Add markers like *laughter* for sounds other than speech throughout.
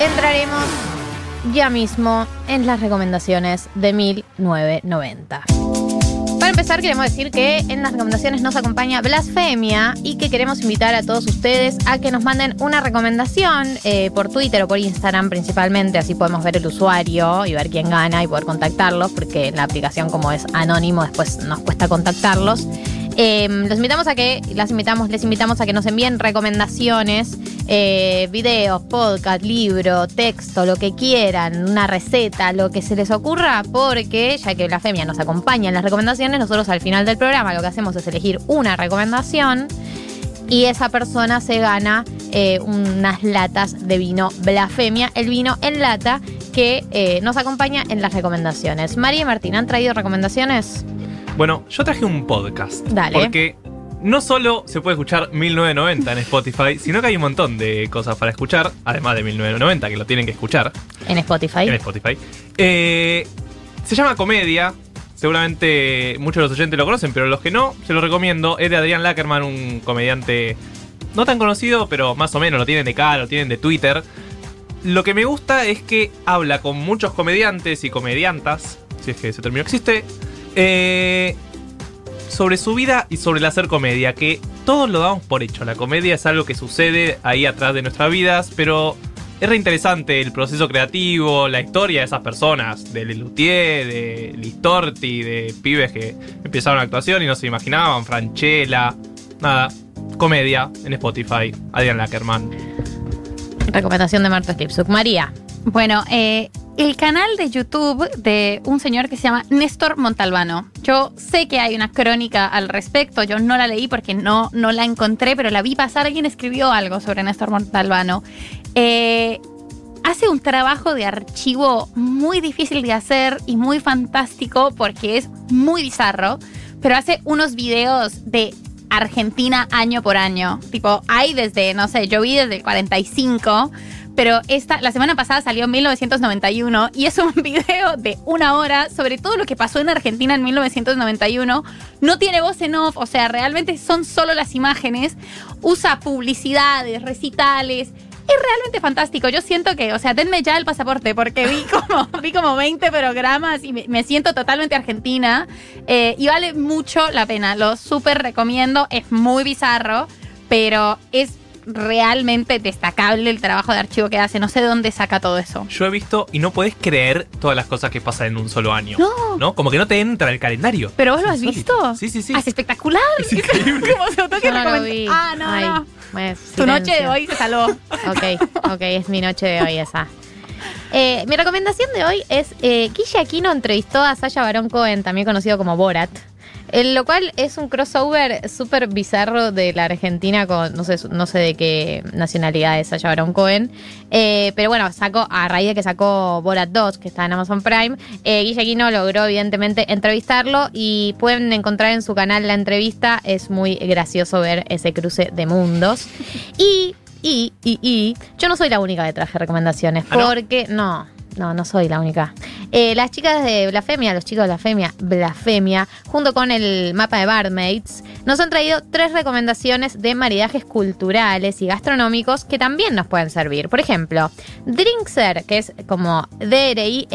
entraremos ya mismo en las recomendaciones de 1990. Para empezar, queremos decir que en las recomendaciones nos acompaña Blasfemia y que queremos invitar a todos ustedes a que nos manden una recomendación eh, por Twitter o por Instagram principalmente, así podemos ver el usuario y ver quién gana y poder contactarlos, porque la aplicación como es anónimo después nos cuesta contactarlos. Eh, los invitamos a que, las invitamos, les invitamos a que nos envíen recomendaciones, eh, videos, podcast, libro, texto, lo que quieran, una receta, lo que se les ocurra, porque ya que la femia nos acompaña en las recomendaciones, nosotros al final del programa lo que hacemos es elegir una recomendación y esa persona se gana eh, unas latas de vino blasfemia, el vino en lata que eh, nos acompaña en las recomendaciones. María y Martín, ¿han traído recomendaciones? Bueno, yo traje un podcast. Dale. Porque no solo se puede escuchar 1990 en Spotify, sino que hay un montón de cosas para escuchar, además de 1990, que lo tienen que escuchar En Spotify. en Spotify. Eh, se llama Comedia. Seguramente muchos de los oyentes lo conocen, pero los que no, se lo recomiendo. Es de Adrián Lackerman, un comediante no tan conocido, pero más o menos lo tienen de cara, lo tienen de Twitter. Lo que me gusta es que habla con muchos comediantes y comediantas, si es que ese término existe, eh, sobre su vida y sobre el hacer comedia, que todos lo damos por hecho. La comedia es algo que sucede ahí atrás de nuestras vidas, pero es re interesante el proceso creativo, la historia de esas personas, de Lelutier, de Listorti, de pibes que empezaron la actuación y no se imaginaban, Franchella, nada, comedia en Spotify, Adrián Lackerman. Recomendación de Marta Slipsuk. María. Bueno, eh, el canal de YouTube de un señor que se llama Néstor Montalbano. Yo sé que hay una crónica al respecto, yo no la leí porque no, no la encontré, pero la vi pasar, alguien escribió algo sobre Néstor Montalbano. Eh, hace un trabajo de archivo muy difícil de hacer y muy fantástico porque es muy bizarro, pero hace unos videos de Argentina año por año. Tipo, hay desde, no sé, yo vi desde el 45, pero esta, la semana pasada salió en 1991 y es un *laughs* video de una hora sobre todo lo que pasó en Argentina en 1991. No tiene voz en off, o sea, realmente son solo las imágenes. Usa publicidades, recitales. Es realmente fantástico. Yo siento que, o sea, denme ya el pasaporte porque vi *laughs* como, vi como 20 programas y me, me siento totalmente argentina. Eh, y vale mucho la pena. Lo súper recomiendo. Es muy bizarro, pero es realmente destacable el trabajo de archivo que hace. No sé de dónde saca todo eso. Yo he visto y no podés creer todas las cosas que pasan en un solo año. No. Como que no te entra el calendario. ¿Pero vos lo has visto? Sí, sí, sí. Ah, es espectacular. Es increíble. *laughs* Yo no lo vi. Ah, no, Ay, no. Tu noche de hoy se salvó. Ok, ok, es mi noche de hoy esa. Eh, mi recomendación de hoy es eh, Guille Aquino entrevistó a Sasha Baron Cohen, también conocido como Borat. En lo cual es un crossover súper bizarro de la Argentina con, no sé, no sé de qué nacionalidad es Baron Cohen. Eh, pero bueno, sacó, a raíz de que sacó Borat 2, que está en Amazon Prime, eh, Guille logró evidentemente entrevistarlo y pueden encontrar en su canal la entrevista. Es muy gracioso ver ese cruce de mundos. *laughs* Y, y, y, y, yo no soy la única que traje recomendaciones, ¿Ah, porque no, no, no soy la única. Eh, las chicas de Blasfemia, los chicos de Blasfemia, Blasfemia, junto con el mapa de Barmaids, nos han traído tres recomendaciones de maridajes culturales y gastronómicos que también nos pueden servir. Por ejemplo, Drinkser, que es como D-R-I-N-X-E-R,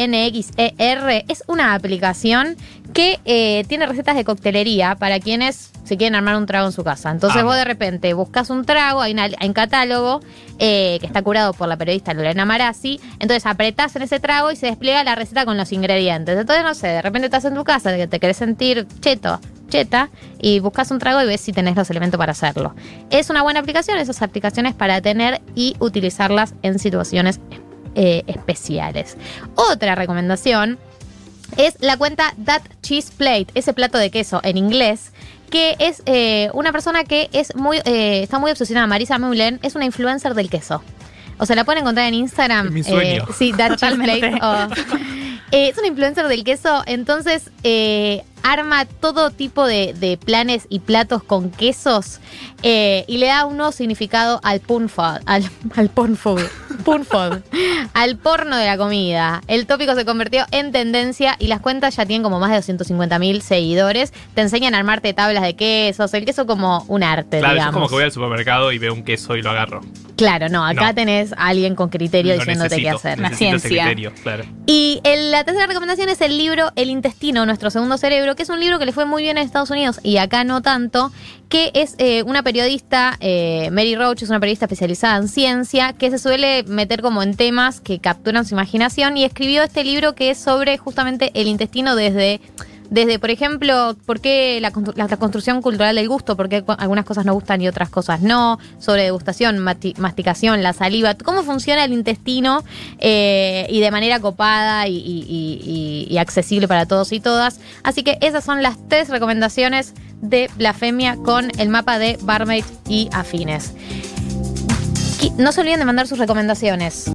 es una aplicación que eh, tiene recetas de coctelería para quienes se quieren armar un trago en su casa. Entonces Amo. vos de repente buscas un trago, hay, una- hay un catálogo eh, que está curado por la periodista Lorena Marazzi, entonces apretás en ese trago y se despliega la receta con los ingredientes. Entonces, no sé, de repente estás en tu casa, que te querés sentir cheto, cheta, y buscas un trago y ves si tenés los elementos para hacerlo. Es una buena aplicación, esas aplicaciones para tener y utilizarlas en situaciones eh, especiales. Otra recomendación es la cuenta That Cheese Plate, ese plato de queso en inglés, que es eh, una persona que es muy, eh, está muy obsesionada, Marisa Mullen, es una influencer del queso. O sea, la pueden encontrar en Instagram. Es mi sueño. eh, sí, That Cheese. *laughs* Plate. eh, es una influencer del queso, entonces eh, arma todo tipo de, de planes y platos con quesos eh, y le da un nuevo significado al porn food, al, *laughs* al food, *laughs* al porno de la comida. El tópico se convirtió en tendencia y las cuentas ya tienen como más de 250 mil seguidores. Te enseñan a armarte tablas de quesos, el queso como un arte, Claro, yo es como que voy al supermercado y veo un queso y lo agarro. Claro, no, acá No. tenés a alguien con criterio Lo diciéndote qué hacer. Ese ciencia. criterio, claro. Y el- la tercera recomendación es el libro El intestino, nuestro segundo cerebro, que es un libro que le fue muy bien en Estados Unidos y acá no tanto, que es eh, una periodista, eh, Mary Roach, es una periodista especializada en ciencia, que se suele meter como en temas que capturan su imaginación y escribió este libro que es sobre justamente el intestino desde... Desde, por ejemplo, por qué la, constru- la construcción cultural del gusto, por qué algunas cosas nos gustan y otras cosas no, sobre degustación, masticación, la saliva, cómo funciona el intestino eh, y de manera copada y, y- y- y- accesible para todos y todas. Así que esas son las tres recomendaciones de Blasfemia con el mapa de Barmaid y afines. No se olviden de mandar sus recomendaciones.